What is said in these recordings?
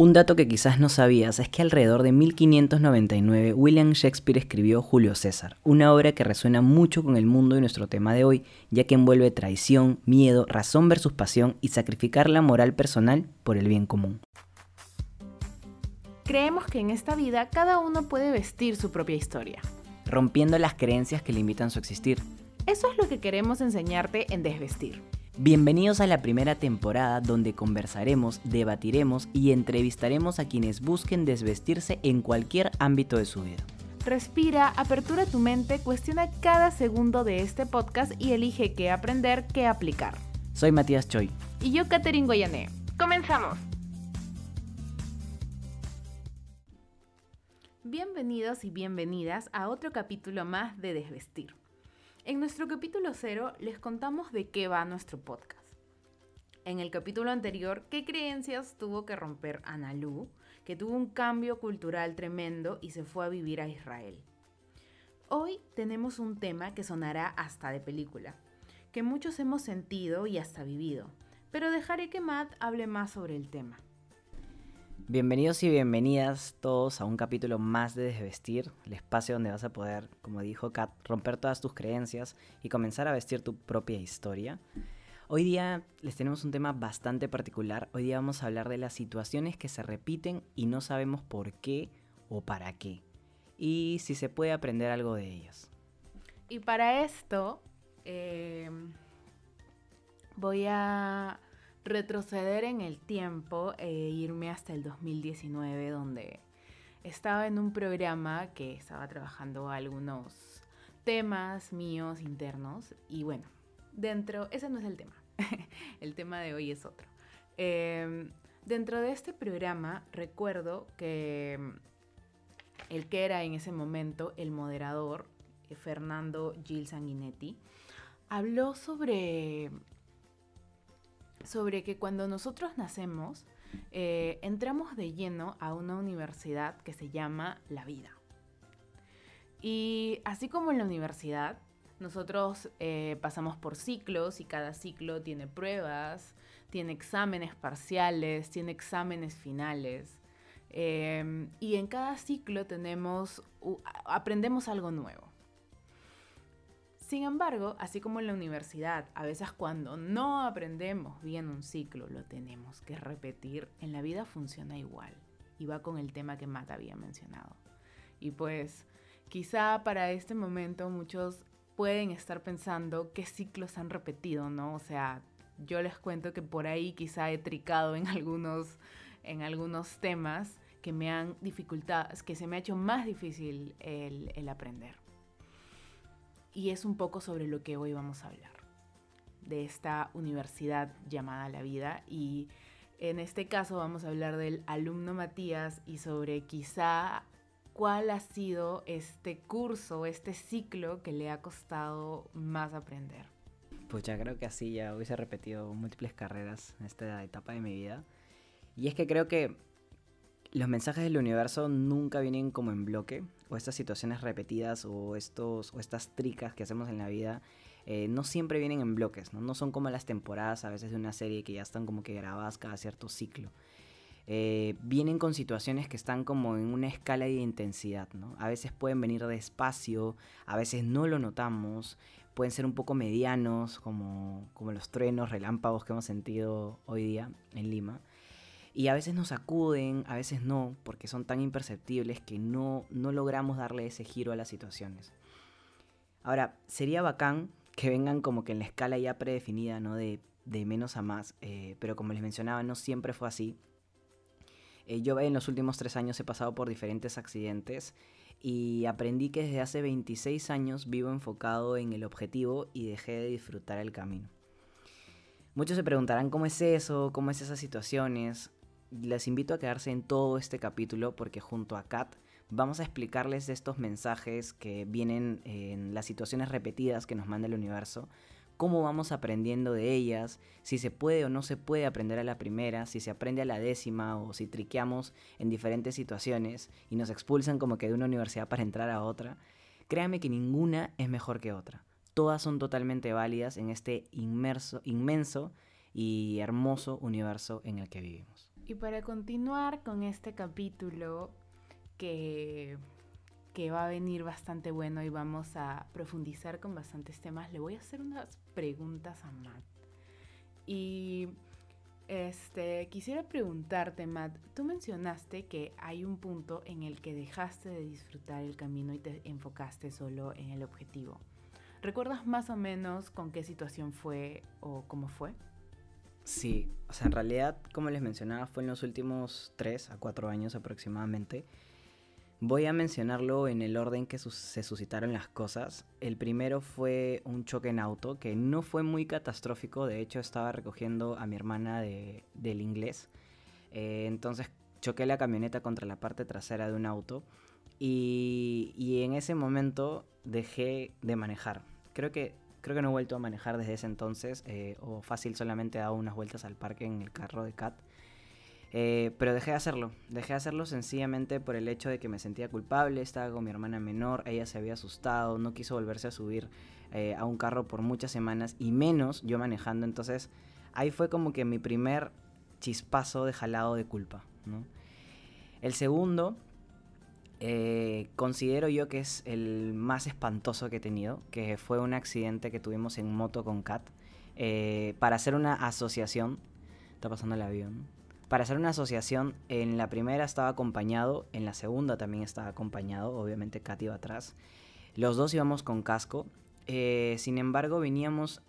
Un dato que quizás no sabías es que alrededor de 1599 William Shakespeare escribió Julio César, una obra que resuena mucho con el mundo y nuestro tema de hoy, ya que envuelve traición, miedo, razón versus pasión y sacrificar la moral personal por el bien común. Creemos que en esta vida cada uno puede vestir su propia historia, rompiendo las creencias que limitan su existir. Eso es lo que queremos enseñarte en Desvestir. Bienvenidos a la primera temporada donde conversaremos, debatiremos y entrevistaremos a quienes busquen desvestirse en cualquier ámbito de su vida. Respira, apertura tu mente, cuestiona cada segundo de este podcast y elige qué aprender, qué aplicar. Soy Matías Choi. Y yo, Katherine Goyané. ¡Comenzamos! Bienvenidos y bienvenidas a otro capítulo más de Desvestir. En nuestro capítulo cero les contamos de qué va nuestro podcast. En el capítulo anterior, qué creencias tuvo que romper Analu, que tuvo un cambio cultural tremendo y se fue a vivir a Israel. Hoy tenemos un tema que sonará hasta de película, que muchos hemos sentido y hasta vivido, pero dejaré que Matt hable más sobre el tema. Bienvenidos y bienvenidas todos a un capítulo más de Desvestir, el espacio donde vas a poder, como dijo Kat, romper todas tus creencias y comenzar a vestir tu propia historia. Hoy día les tenemos un tema bastante particular. Hoy día vamos a hablar de las situaciones que se repiten y no sabemos por qué o para qué. Y si se puede aprender algo de ellas. Y para esto eh, voy a retroceder en el tiempo e irme hasta el 2019 donde estaba en un programa que estaba trabajando algunos temas míos internos y bueno, dentro, ese no es el tema, el tema de hoy es otro. Em, dentro de este programa recuerdo que el que era en ese momento el moderador, eh, Fernando Gil Sanguinetti, habló sobre sobre que cuando nosotros nacemos, eh, entramos de lleno a una universidad que se llama la vida. Y así como en la universidad, nosotros eh, pasamos por ciclos y cada ciclo tiene pruebas, tiene exámenes parciales, tiene exámenes finales. Em, y en cada ciclo tenemos, aprendemos algo nuevo. Sin embargo, así como en la universidad, a veces cuando no aprendemos bien un ciclo, lo tenemos que repetir, en la vida funciona igual. Y va con el tema que Matt había mencionado. Y pues, quizá para este momento muchos pueden estar pensando qué ciclos han repetido, ¿no? O sea, yo les cuento que por ahí quizá he tricado en algunos, en algunos temas que me han dificultado, que se me ha hecho más difícil el, el aprender y es un poco sobre lo que hoy vamos a hablar, de esta universidad llamada la vida y en este caso vamos a hablar del alumno Matías y sobre quizá cuál ha sido este curso, este ciclo que le ha costado más aprender. Pues ya creo que así ya hubiese repetido múltiples carreras en esta etapa de mi vida. Y es que creo que los mensajes del universo nunca vienen como en bloque, o estas situaciones repetidas o, estos, o estas tricas que hacemos en la vida eh, no siempre vienen en bloques, ¿no? no son como las temporadas a veces de una serie que ya están como que grabadas cada cierto ciclo. Eh, vienen con situaciones que están como en una escala de intensidad, ¿no? A veces pueden venir despacio, a veces no lo notamos, pueden ser un poco medianos, como, como los truenos, relámpagos que hemos sentido hoy día en Lima. Y a veces nos acuden, a veces no, porque son tan imperceptibles que no, no logramos darle ese giro a las situaciones. Ahora, sería bacán que vengan como que en la escala ya predefinida, ¿no? De, menos a más, eh, pero como les mencionaba, no siempre fue así. Eh, yo en los últimos tres años he pasado por diferentes accidentes y aprendí que desde hace 26 años vivo enfocado en el objetivo y dejé de disfrutar el camino. Muchos se preguntarán cómo es eso, cómo es esas situaciones les invito a quedarse en todo este capítulo porque junto a Kat vamos a explicarles estos mensajes que vienen en las situaciones repetidas que nos manda el universo, cómo vamos aprendiendo de ellas, si se puede o no se puede aprender a la primera, si se aprende a la décima o si triqueamos en diferentes situaciones y nos expulsan como que de una universidad para entrar a otra. Créanme que ninguna es mejor que otra. Todas son totalmente válidas en este inmerso, inmenso y hermoso universo en el que vivimos. Y para continuar con este capítulo que, que va a venir bastante bueno y vamos a profundizar con bastantes temas, le voy a hacer unas preguntas a Matt. Y este, quisiera preguntarte, Matt, tú mencionaste que hay un punto en el que dejaste de disfrutar el camino y te enfocaste solo en el objetivo. ¿Recuerdas más o menos con qué situación fue o cómo fue? Sí, o sea, en realidad, como les mencionaba, fue en los últimos 3 a 4 años aproximadamente. Voy a mencionarlo en el orden que se suscitaron las cosas. El primero fue un choque en auto que no fue muy catastrófico, de hecho estaba recogiendo a mi hermana del inglés. Eh, entonces choqué la camioneta contra la parte trasera de un auto y, y en ese momento dejé de manejar. Creo que Creo que no he vuelto a manejar desde ese entonces, eh, o fácil solamente he dado unas vueltas al parque en el carro de Cat. Eh, pero dejé de hacerlo, dejé de hacerlo sencillamente por el hecho de que me sentía culpable, estaba con mi hermana menor, ella se había asustado, no quiso volverse a subir eh, a un carro por muchas semanas y menos yo manejando, entonces ahí fue como que mi primer chispazo de jalado de culpa. El segundo eh, considero yo que es el más espantoso que he tenido, que fue un accidente que tuvimos en moto con Kat. Eh, para hacer una asociación, está pasando el avión. Para hacer una asociación, en la primera estaba acompañado, en la segunda también estaba acompañado, obviamente Kat iba atrás. Los dos íbamos con casco. Eh, sin embargo, veníamos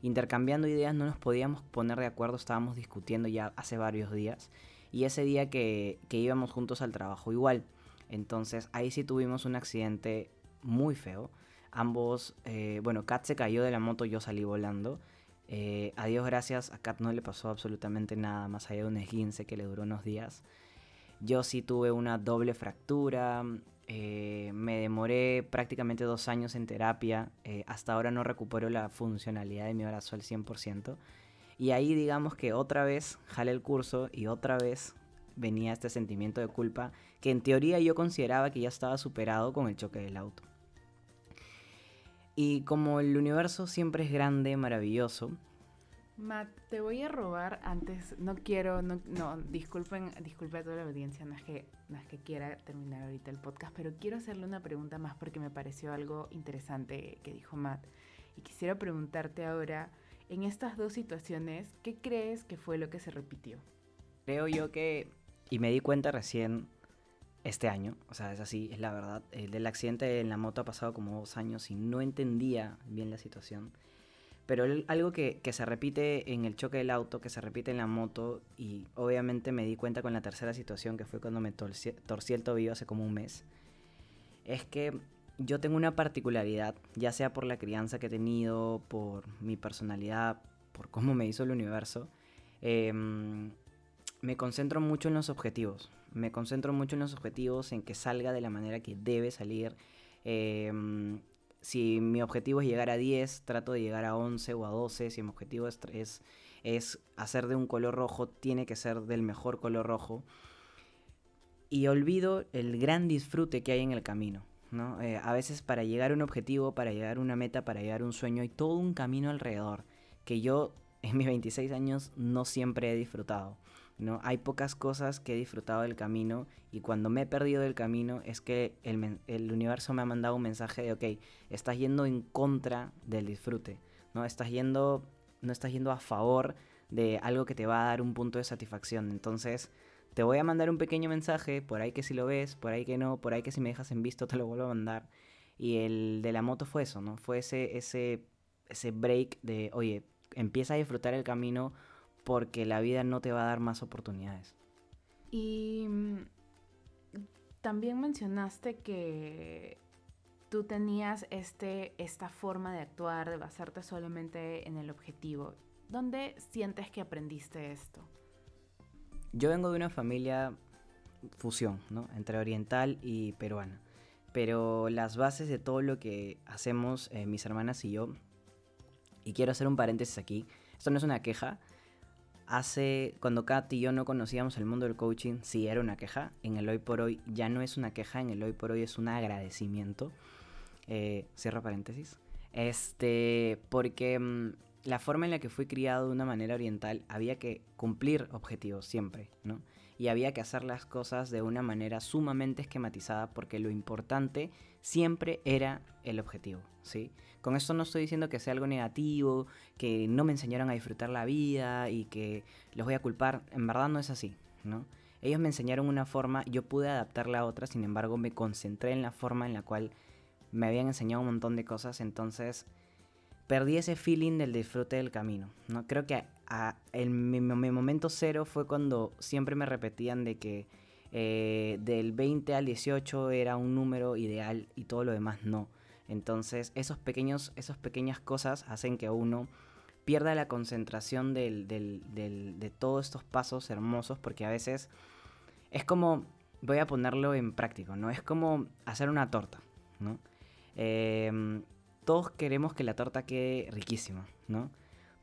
intercambiando ideas, no nos podíamos poner de acuerdo, estábamos discutiendo ya hace varios días y ese día que, íbamos juntos al trabajo igual. Entonces ahí sí tuvimos un accidente muy feo. Ambos, eh, bueno, Kat se cayó de la moto, yo salí volando. Eh, a Dios gracias, a Kat no le pasó absolutamente nada, más allá de un esguince que le duró unos días. Yo sí tuve una doble fractura, eh, me demoré prácticamente dos años en terapia, hasta ahora no recupero la funcionalidad de mi brazo al 100%. Y ahí digamos que otra vez jalé el curso y otra vez venía este sentimiento de culpa que en teoría yo consideraba que ya estaba superado con el choque del auto. Y como el universo siempre es grande, maravilloso. Matt, te voy a robar antes, no quiero, no, no disculpen, disculpe a toda la audiencia, no es, que, no es que quiera terminar ahorita el podcast, pero quiero hacerle una pregunta más porque me pareció algo interesante que dijo Matt. Y quisiera preguntarte ahora, en estas dos situaciones, ¿qué crees que fue lo que se repitió? Creo yo que, y me di cuenta recién este año, o sea, es así, es la verdad, el del accidente en la moto ha pasado como dos años y no entendía bien la situación. Pero algo que, se repite en el choque del auto, que se repite en la moto, y obviamente me di cuenta con la tercera situación, que fue cuando me torcí, torcí el tobillo hace como un mes, es que yo tengo una particularidad, ya sea por la crianza que he tenido, por mi personalidad, por cómo me hizo el universo. Em, me concentro mucho en los objetivos. Me concentro mucho en los objetivos, en que salga de la manera que debe salir. Em, si mi objetivo es llegar a 10, trato de llegar a 11 o a 12. Si mi objetivo es, es, es hacer de un color rojo, tiene que ser del mejor color rojo. Y olvido el gran disfrute que hay en el camino. Eh, a veces para llegar a un objetivo, para llegar a una meta, para llegar a un sueño, hay todo un camino alrededor que yo en mis 26 años no siempre he disfrutado. ¿no? Hay pocas cosas que he disfrutado del camino y cuando me he perdido del camino es que el, el, universo me ha mandado un mensaje de, ok, estás yendo en contra del disfrute, ¿no? Estás yendo, no estás yendo a favor de algo que te va a dar un punto de satisfacción. Entonces, te voy a mandar un pequeño mensaje, por ahí que si lo ves, por ahí que no, por ahí que si me dejas en visto te lo vuelvo a mandar. Y el de la moto fue eso, ¿no? Fue ese, ese, ese break de, oye, empieza a disfrutar el camino porque la vida no te va a dar más oportunidades. Y mm, también mencionaste que tú tenías este, esta forma de actuar, de basarte solamente en el objetivo. ¿Dónde sientes que aprendiste esto? Yo vengo de una familia fusión, ¿no? Entre oriental y peruana. Pero las bases de todo lo que hacemos eh, mis hermanas y yo, y quiero hacer un paréntesis aquí, esto no es una queja. Hace, cuando Kat y yo no conocíamos el mundo del coaching, sí era una queja. En el hoy por hoy ya no es una queja, en el hoy por hoy es un agradecimiento. Eh, cierro paréntesis. Este, porque mm, la forma en la que fui criado de una manera oriental había que cumplir objetivos siempre, ¿no? Y había que hacer las cosas de una manera sumamente esquematizada porque lo importante siempre era el objetivo, ¿sí? Con esto no estoy diciendo que sea algo negativo, que no me enseñaron a disfrutar la vida y que los voy a culpar, en verdad no es así, ¿no? Ellos me enseñaron una forma, yo pude adaptarla a otra, sin embargo me concentré en la forma en la cual me habían enseñado un montón de cosas, entonces perdí ese feeling del disfrute del camino. ¿no? Creo que mi, momento cero fue cuando siempre me repetían de que eh, del 20 al 18 era un número ideal y todo lo demás no. Entonces esos pequeños, esas pequeñas cosas hacen que uno pierda la concentración de todos estos pasos hermosos porque a veces es como, voy a ponerlo en práctico, ¿no? Es como hacer una torta, ¿no? Em, todos queremos que la torta quede riquísima, ¿no?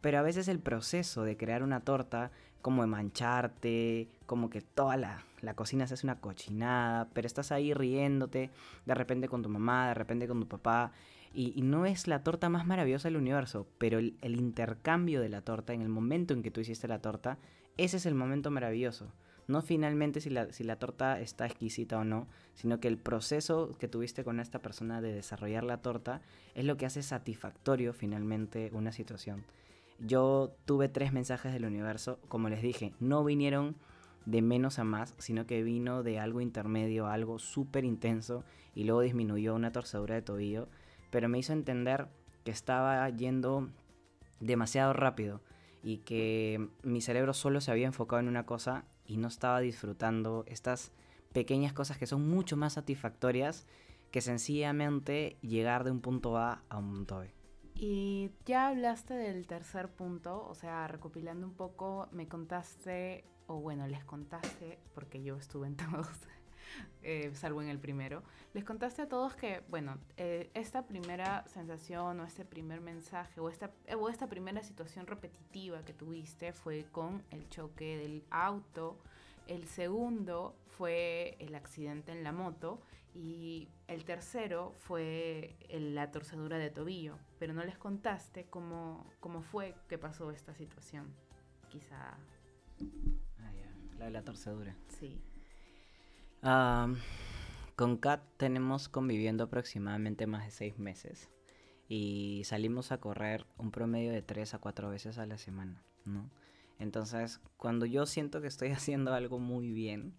Pero a veces el proceso de crear una torta, como de mancharte, como que toda la, cocina se hace una cochinada, pero estás ahí riéndote, de repente con tu mamá, de repente con tu papá, y, no es la torta más maravillosa del universo, pero el, el intercambio de la torta, en el momento en que tú hiciste la torta, ese es el momento maravilloso. No finalmente si la, si la torta está exquisita o no, sino que el proceso que tuviste con esta persona de desarrollar la torta es lo que hace satisfactorio finalmente una situación. Yo tuve tres mensajes del universo, como les dije, no vinieron de menos a más, sino que vino de algo intermedio algo súper intenso y luego disminuyó una torcedura de tobillo, pero me hizo entender que estaba yendo demasiado rápido y que mi cerebro solo se había enfocado en una cosa y no estaba disfrutando estas pequeñas cosas que son mucho más satisfactorias que sencillamente llegar de un punto A a un punto B. Y ya hablaste del tercer punto, o sea, recopilando un poco, me contaste, o bueno, les contaste, porque yo estuve en todos, eh, salvo en el primero, les contaste a todos que, bueno, eh, esta primera sensación o este primer mensaje o esta, o esta primera situación repetitiva que tuviste fue con el choque del auto, el segundo fue el accidente en la moto y el tercero fue la torcedura de tobillo, pero no les contaste cómo, cómo fue que pasó esta situación. Quizá... Ah, ya, la de la torcedura. Sí con Kat tenemos conviviendo aproximadamente más de seis meses y salimos a correr un promedio de tres a cuatro veces a la semana, ¿no? Entonces, cuando yo siento que estoy haciendo algo muy bien,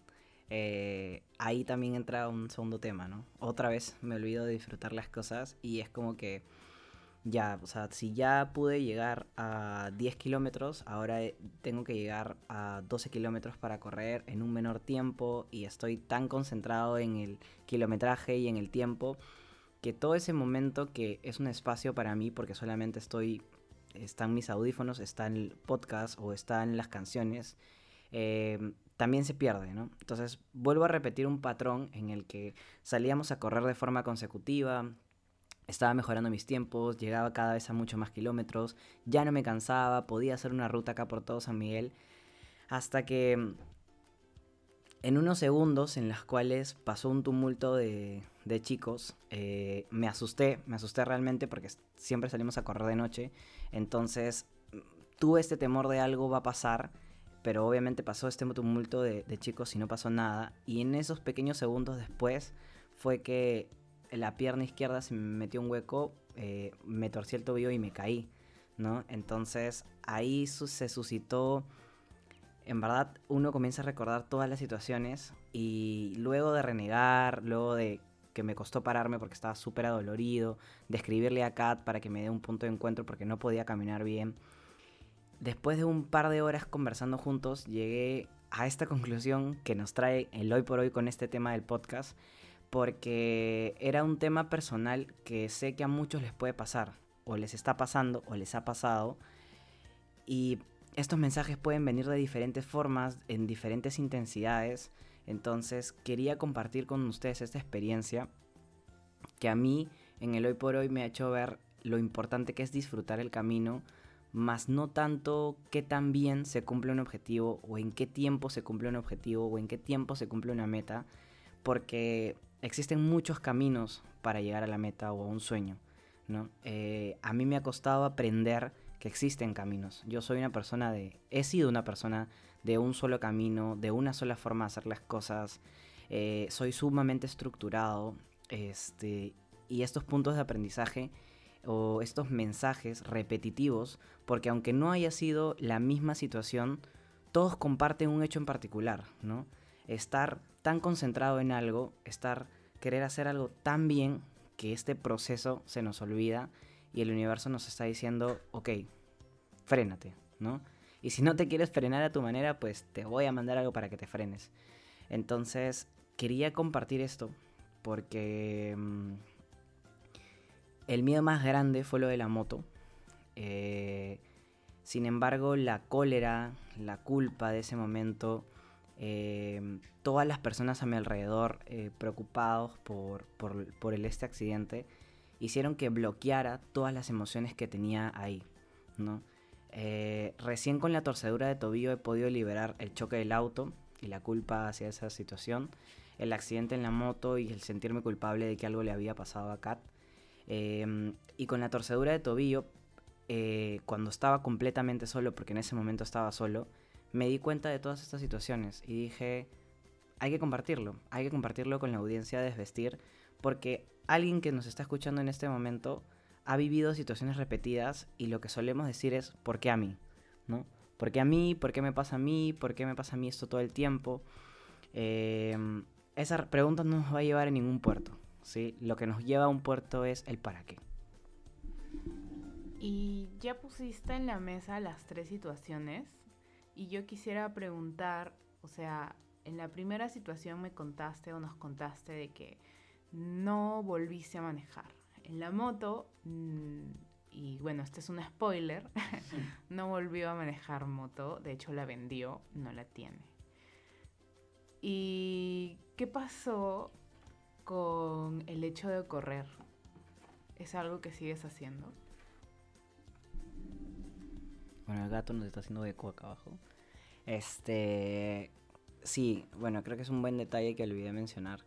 eh, ahí también entra un segundo tema, ¿no? Otra vez me olvido de disfrutar las cosas y es como que ya, o sea, si ya pude llegar a 10 kilómetros, ahora eh, tengo que llegar a 12 kilómetros para correr en un menor tiempo y estoy tan concentrado en el kilometraje y en el tiempo que todo ese momento que es un espacio para mí porque solamente estoy, están mis audífonos, está en el podcast o están las canciones, eh, también se pierde, ¿no? Entonces vuelvo a repetir un patrón en el que salíamos a correr de forma consecutiva, estaba mejorando mis tiempos, llegaba cada vez a muchos más kilómetros, ya no me cansaba, podía hacer una ruta acá por todo San Miguel, hasta que en unos segundos en los cuales pasó un tumulto de, chicos, eh, me asusté, me asusté realmente porque siempre salimos a correr de noche, entonces tuve este temor de algo va a pasar, pero obviamente pasó este tumulto de, de chicos y no pasó nada, y en esos pequeños segundos después fue que la pierna izquierda se me metió un hueco, eh, me torcí el tobillo y me caí, ¿no? Entonces ahí se suscitó, en verdad uno comienza a recordar todas las situaciones y luego de renegar, luego de que me costó pararme porque estaba súper adolorido, de escribirle a Kat para que me dé un punto de encuentro porque no podía caminar bien. Después de un par de horas conversando juntos, llegué a esta conclusión que nos trae el hoy por hoy con este tema del podcast porque era un tema personal que sé que a muchos les puede pasar, o les está pasando, o les ha pasado, y estos mensajes pueden venir de diferentes formas, en diferentes intensidades, entonces quería compartir con ustedes esta experiencia que a mí en el hoy por hoy me ha hecho ver lo importante que es disfrutar el camino, más no tanto qué tan bien se cumple un objetivo o en qué tiempo se cumple un objetivo o en qué tiempo se cumple una meta, porque existen muchos caminos para llegar a la meta o a un sueño. ¿no? Eh, a mí me ha costado aprender que existen caminos. Yo soy una persona de, he sido una persona de un solo camino, de una sola forma de hacer las cosas. Eh, soy sumamente estructurado, este, y estos puntos de aprendizaje o estos mensajes repetitivos, porque aunque no haya sido la misma situación, todos comparten un hecho en particular, ¿no? Estar tan concentrado en algo, estar querer hacer algo tan bien que este proceso se nos olvida y el universo nos está diciendo, ok, frénate, ¿no? Y si no te quieres frenar a tu manera, pues te voy a mandar algo para que te frenes. Entonces, quería compartir esto porque mm, el miedo más grande fue lo de la moto. Eh, sin embargo, la cólera, la culpa de ese momento, eh, todas las personas a mi alrededor eh, preocupados por, por, el, este accidente, hicieron que bloqueara todas las emociones que tenía ahí, ¿no? recién con la torcedura de tobillo he podido liberar el choque del auto y la culpa hacia esa situación, el accidente en la moto y el sentirme culpable de que algo le había pasado a Kat. Em, y con la torcedura de tobillo, eh, cuando estaba completamente solo, porque en ese momento estaba solo, me di cuenta de todas estas situaciones y dije, hay que compartirlo, hay que compartirlo con la audiencia de Desvestir, porque alguien que nos está escuchando en este momento ha vivido situaciones repetidas y lo que solemos decir es, ¿por qué a mí? ¿No? ¿Por qué a mí? ¿Por qué me pasa a mí? ¿Por qué me pasa a mí esto todo el tiempo? Em, esa pregunta no nos va a llevar a ningún puerto. ¿sí? Lo que nos lleva a un puerto es el para qué. Y ya pusiste en la mesa las tres situaciones y yo quisiera preguntar, o sea, en la primera situación me contaste o nos contaste de que no volviste a manejar. En la moto, mm, y bueno, este es un spoiler, no volvió a manejar moto, de hecho la vendió, no la tiene. ¿Y qué pasó con el hecho de correr? ¿Es algo que sigues haciendo? Bueno, el gato nos está haciendo eco acá abajo. Este. Sí, bueno, creo que es un buen detalle que olvidé mencionar.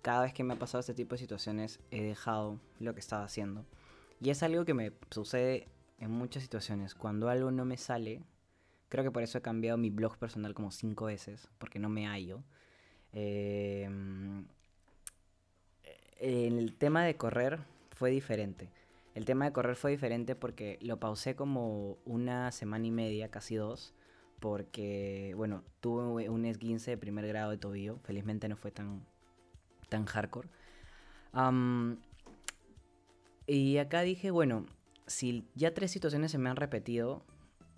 Cada vez que me ha pasado este tipo de situaciones, he dejado lo que estaba haciendo. Y es algo que me sucede en muchas situaciones. Cuando algo no me sale, creo que por eso he cambiado mi blog personal como cinco veces, porque no me hallo. Eh, en el tema de correr fue diferente. El tema de correr fue diferente porque lo pausé como una semana y media, casi dos, porque, bueno, tuve un esguince de primer grado de tobillo. Felizmente no fue tan, tan hardcore. y acá dije, bueno, si ya tres situaciones se me han repetido,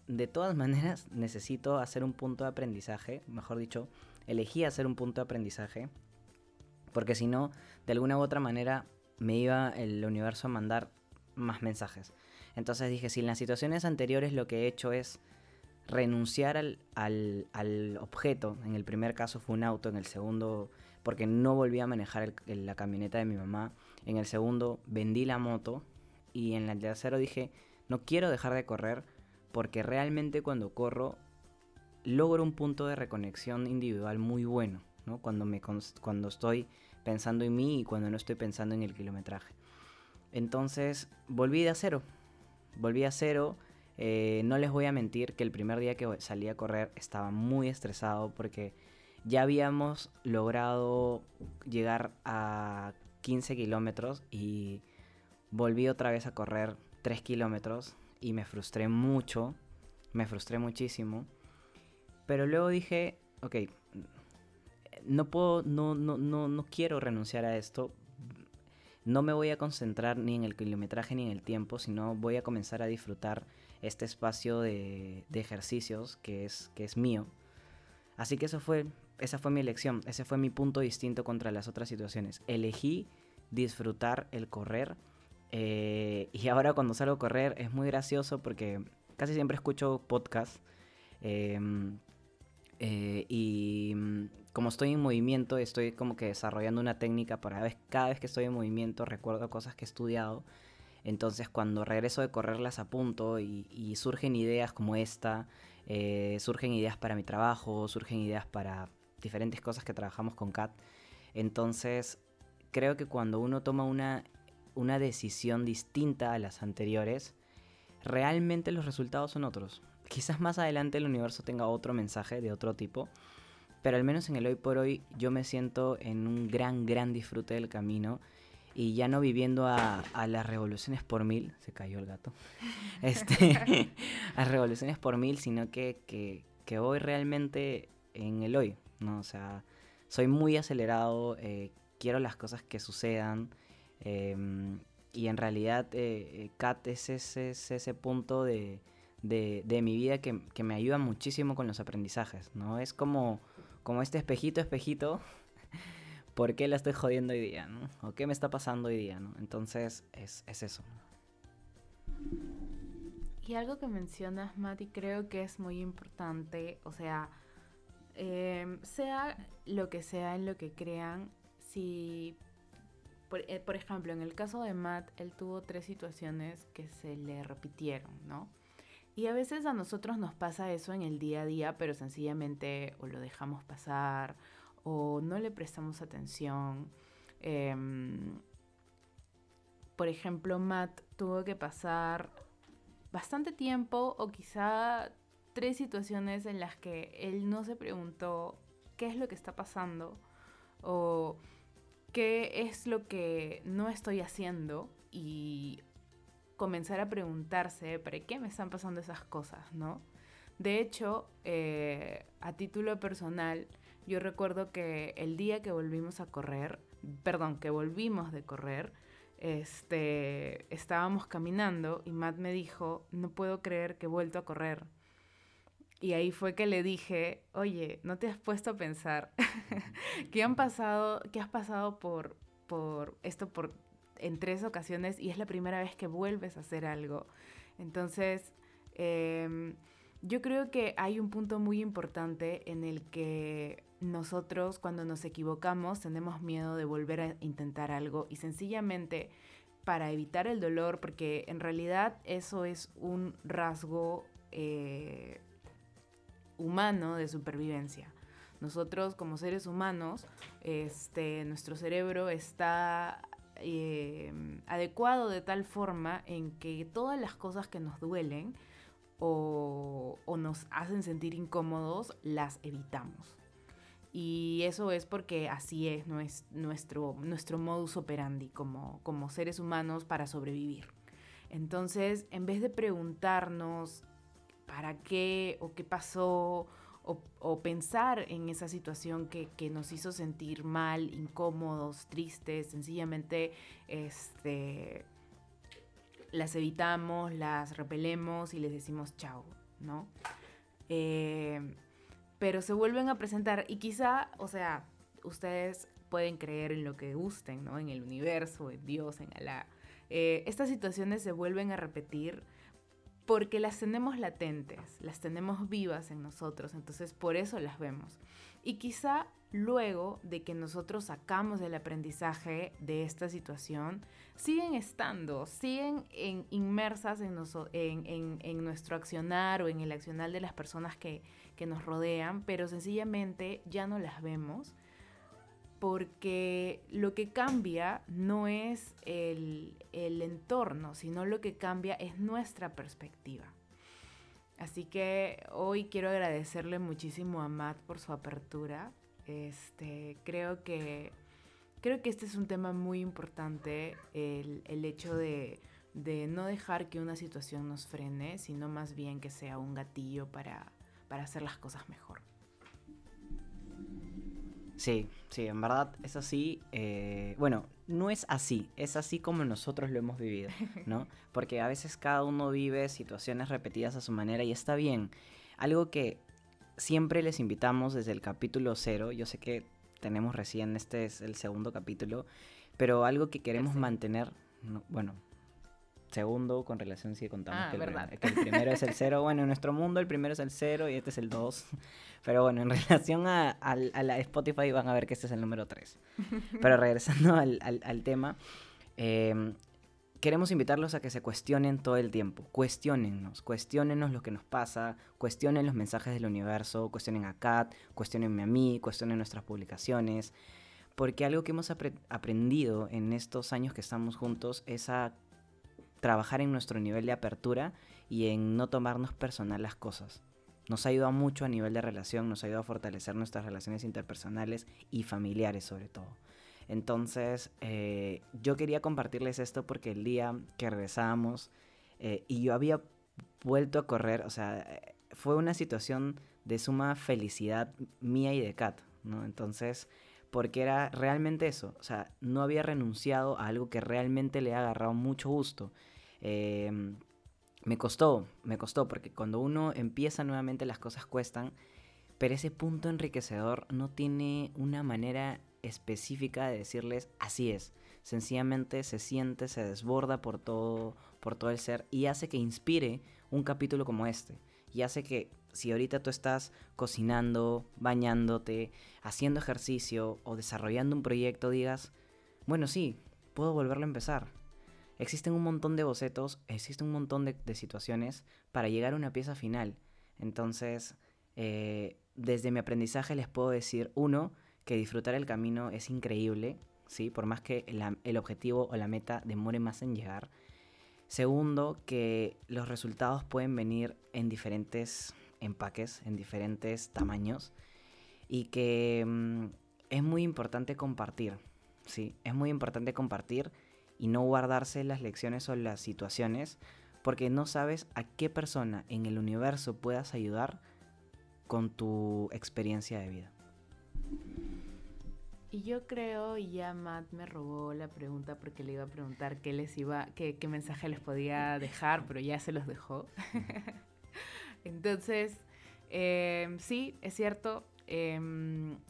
de todas maneras necesito hacer un punto de aprendizaje, mejor dicho, elegí hacer un punto de aprendizaje porque si no, de alguna u otra manera me iba el universo a mandar más mensajes. Entonces dije, si en las situaciones anteriores lo que he hecho es renunciar al, al, objeto, en el primer caso fue un auto, en el segundo, porque no volví a manejar la camioneta de mi mamá, en el segundo vendí la moto y en el tercero dije, no quiero dejar de correr porque realmente cuando corro logro un punto de reconexión individual muy bueno, ¿no? Cuando, me, cuando estoy pensando en mí y cuando no estoy pensando en el kilometraje. Entonces volví de a cero, volví a cero. Eh, no les voy a mentir que el primer día que salí a correr estaba muy estresado porque ya habíamos logrado llegar a 15 kilómetros y volví otra vez a correr 3 kilómetros y me frustré mucho, me frustré muchísimo. Pero luego dije, ok, no puedo, no, no, no, no quiero renunciar a esto. No me voy a concentrar ni en el kilometraje ni en el tiempo, sino voy a comenzar a disfrutar este espacio de, ejercicios que es, que es mío. Así que eso fue, esa fue mi elección, ese fue mi punto distinto contra las otras situaciones. Elegí disfrutar el correr eh, y ahora cuando salgo a correr es muy gracioso porque casi siempre escucho podcasts em, eh, y mm, como estoy en movimiento, estoy como que desarrollando una técnica para ver, cada vez que estoy en movimiento recuerdo cosas que he estudiado. Entonces cuando regreso de correr las apunto y, y surgen ideas como esta, eh, surgen ideas para mi trabajo, surgen ideas para diferentes cosas que trabajamos con Kat. Entonces creo que cuando uno toma una, una decisión distinta a las anteriores, realmente los resultados son otros. Quizás más adelante el universo tenga otro mensaje de otro tipo, pero al menos en el hoy por hoy yo me siento en un gran, gran disfrute del camino y ya no viviendo a, las revoluciones por mil, se cayó el gato, este, a revoluciones por mil, sino que, que, voy realmente en el hoy, ¿no? O sea, soy muy acelerado, eh, quiero las cosas que sucedan. Em, y en realidad, eh, Kat es ese, ese punto de, de, mi vida que, que, me ayuda muchísimo con los aprendizajes, ¿no? Es como, como este espejito, espejito, ¿por qué la estoy jodiendo hoy día, ¿no? ¿O qué me está pasando hoy día, ¿no? Entonces, es, es eso. Y algo que mencionas, Mati, creo que es muy importante, o sea, em, sea lo que sea en lo que crean, si eh, por, ejemplo, en el caso de Matt, él tuvo tres situaciones que se le repitieron, ¿no? Y a veces a nosotros nos pasa eso en el día a día, pero sencillamente o lo dejamos pasar o no le prestamos atención. Em, por ejemplo, Matt tuvo que pasar bastante tiempo o quizá tres situaciones en las que él no se preguntó qué es lo que está pasando o qué es lo que no estoy haciendo y comenzar a preguntarse, ¿para qué me están pasando esas cosas, no? De hecho, eh, a título personal, yo recuerdo que el día que volvimos a correr, perdón, que volvimos de correr, este, estábamos caminando y Matt me dijo, no puedo creer que he vuelto a correr. Y ahí fue que le dije, oye, ¿no te has puesto a pensar que han pasado, que has pasado por, por esto por, en tres ocasiones y es la primera vez que vuelves a hacer algo? Entonces, em, yo creo que hay un punto muy importante en el que nosotros cuando nos equivocamos tenemos miedo de volver a intentar algo y sencillamente para evitar el dolor, porque en realidad eso es un rasgo eh, humano de supervivencia. Nosotros como seres humanos, este, nuestro cerebro está eh, adecuado de tal forma en que todas las cosas que nos duelen o, nos hacen sentir incómodos, las evitamos. Y eso es porque así es, nuestro, nuestro modus operandi como, como seres humanos para sobrevivir. Entonces, en vez de preguntarnos para qué o qué pasó o, pensar en esa situación que, nos hizo sentir mal, incómodos, tristes, sencillamente este, las evitamos, las repelemos y les decimos chao, ¿no? Eh, pero se vuelven a presentar y quizá, o sea, ustedes pueden creer en lo que gusten, ¿no? En el universo, en Dios, en Alá. Eh, estas situaciones se vuelven a repetir porque las tenemos latentes, las tenemos vivas en nosotros, entonces por eso las vemos. Y quizá luego de que nosotros sacamos el aprendizaje de esta situación, siguen estando, siguen inmersas en, en, nuestro accionar o en el accionar de las personas que nos rodean, pero sencillamente ya no las vemos porque lo que cambia no es el, entorno, sino lo que cambia es nuestra perspectiva. Así que hoy quiero agradecerle muchísimo a Matt por su apertura. Este, creo que creo que este es un tema muy importante, el, hecho de, de, no dejar que una situación nos frene, sino más bien que sea un gatillo para, para hacer las cosas mejor. Sí, sí, en verdad es así. Eh, bueno, no es así, es así como nosotros lo hemos vivido, ¿no? Porque a veces cada uno vive situaciones repetidas a su manera y está bien. Algo que siempre les invitamos desde el capítulo cero, yo sé que tenemos recién, este es el segundo capítulo, pero algo que queremos mantener, bueno, segundo con relación si contamos ah, que, el, que, el, primero es el cero. Bueno, en nuestro mundo el primero es el cero y este es el dos. Pero bueno, en relación a, la Spotify van a ver que este es el número tres. Pero regresando al, tema, em, queremos invitarlos a que se cuestionen todo el tiempo. Cuestionennos, cuestionennos lo que nos pasa, cuestionen los mensajes del universo, cuestionen a Kat, cuestionenme a mí, cuestionen nuestras publicaciones. Porque algo que hemos aprendido en estos años que estamos juntos es a trabajar en nuestro nivel de apertura y en no tomarnos personal las cosas. Nos ayuda mucho a nivel de relación, nos ayuda a fortalecer nuestras relaciones interpersonales y familiares sobre todo. Entonces, eh, yo quería compartirles esto porque el día que regresábamos eh, y yo había vuelto a correr, o sea, fue una situación de suma felicidad mía y de Kat, ¿no? Entonces, porque era realmente eso, o sea, no había renunciado a algo que realmente le ha agarrado mucho gusto. Em, me costó, me costó, porque cuando uno empieza nuevamente las cosas cuestan, pero ese punto enriquecedor no tiene una manera específica de decirles así es. Sencillamente se siente, se desborda por todo, por todo el ser y hace que inspire un capítulo como este. Y hace que si ahorita tú estás cocinando, bañándote, haciendo ejercicio o desarrollando un proyecto, digas, bueno, sí, puedo volverlo a empezar. Existen un montón de bocetos, existen un montón de, situaciones para llegar a una pieza final. Entonces, eh, desde mi aprendizaje les puedo decir, uno, que disfrutar el camino es increíble, ¿sí? Por más que el objetivo o la meta demore más en llegar. Segundo, que los resultados pueden venir en diferentes empaques, en diferentes tamaños. Y que mm, es muy importante compartir, ¿sí? Es muy importante compartir y no guardarse las lecciones o las situaciones porque no sabes a qué persona en el universo puedas ayudar con tu experiencia de vida. Y yo creo, y ya Matt me robó la pregunta porque le iba a preguntar qué les iba, qué, mensaje les podía dejar, pero ya se los dejó. Entonces, em, sí, es cierto, eh,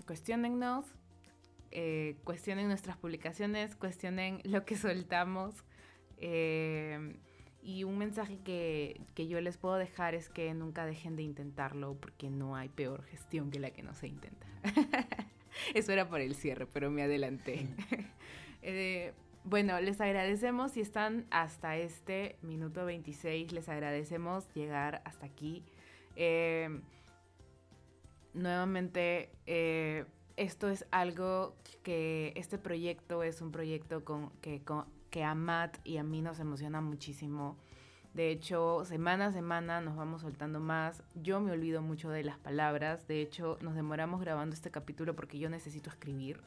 cuestionennos, eh, cuestionen nuestras publicaciones, cuestionen lo que soltamos. Em, y un mensaje que, que, yo les puedo dejar es que nunca dejen de intentarlo porque no hay peor gestión que la que no se intenta. Eso era por el cierre, pero me adelanté. Eh, bueno, les agradecemos si están hasta este minuto 26. Les agradecemos llegar hasta aquí. Eh, nuevamente, eh, esto es algo que este proyecto es un proyecto con, que, que a Matt y a mí nos emociona muchísimo. De hecho, semana a semana nos vamos soltando más. Yo me olvido mucho de las palabras. De hecho, nos demoramos grabando este capítulo porque yo necesito escribir.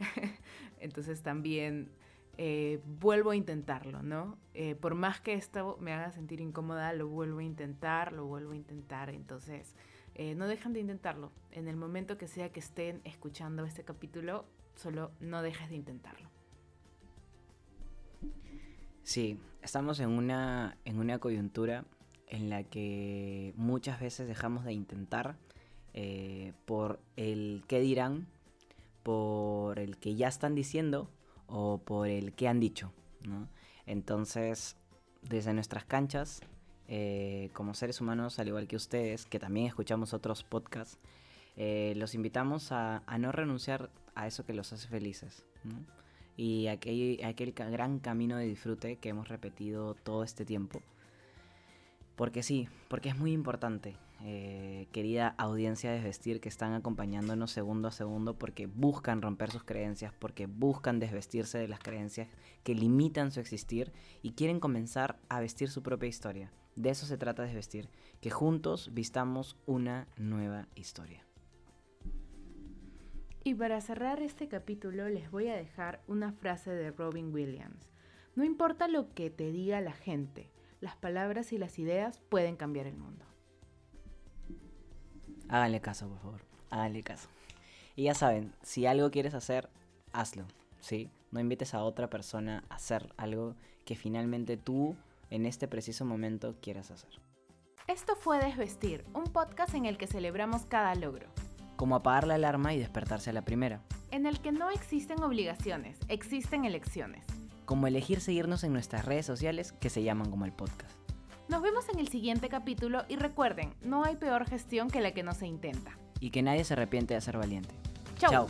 Entonces también eh, vuelvo a intentarlo, ¿no? Eh, por más que esto me haga sentir incómoda, lo vuelvo a intentar, lo vuelvo a intentar. Entonces, eh, no dejan de intentarlo. En el momento que sea que estén escuchando este capítulo, solo no dejes de intentarlo. Sí, estamos en una, en una coyuntura en la que muchas veces dejamos de intentar eh, por el qué dirán, por el que ya están diciendo o por el que han dicho. Entonces, desde nuestras canchas, eh, como seres humanos, al igual que ustedes, que también escuchamos otros podcasts, eh, los invitamos a, no renunciar a eso que los hace felices y aquel, aquel gran camino de disfrute que hemos repetido todo este tiempo. Porque sí, porque es muy importante, eh, querida audiencia de Desvestir, que están acompañándonos segundo a segundo porque buscan romper sus creencias, porque buscan desvestirse de las creencias que limitan su existir y quieren comenzar a vestir su propia historia. De eso se trata Desvestir, que juntos vistamos una nueva historia. Y para cerrar este capítulo les voy a dejar una frase de Robin Williams. No importa lo que te diga la gente, las palabras y las ideas pueden cambiar el mundo. Háganle caso, por favor. Háganle caso. Y ya saben, si algo quieres hacer, hazlo, ¿sí? No invites a otra persona a hacer algo que finalmente tú, en este preciso momento, quieras hacer. Esto fue Desvestir, un podcast en el que celebramos cada logro como apagar la alarma y despertarse a la primera. En el que no existen obligaciones, existen elecciones. Como elegir seguirnos en nuestras redes sociales que se llaman como el podcast. Nos vemos en el siguiente capítulo y recuerden, no hay peor gestión que la que no se intenta. Y que nadie se arrepiente de ser valiente. Chao.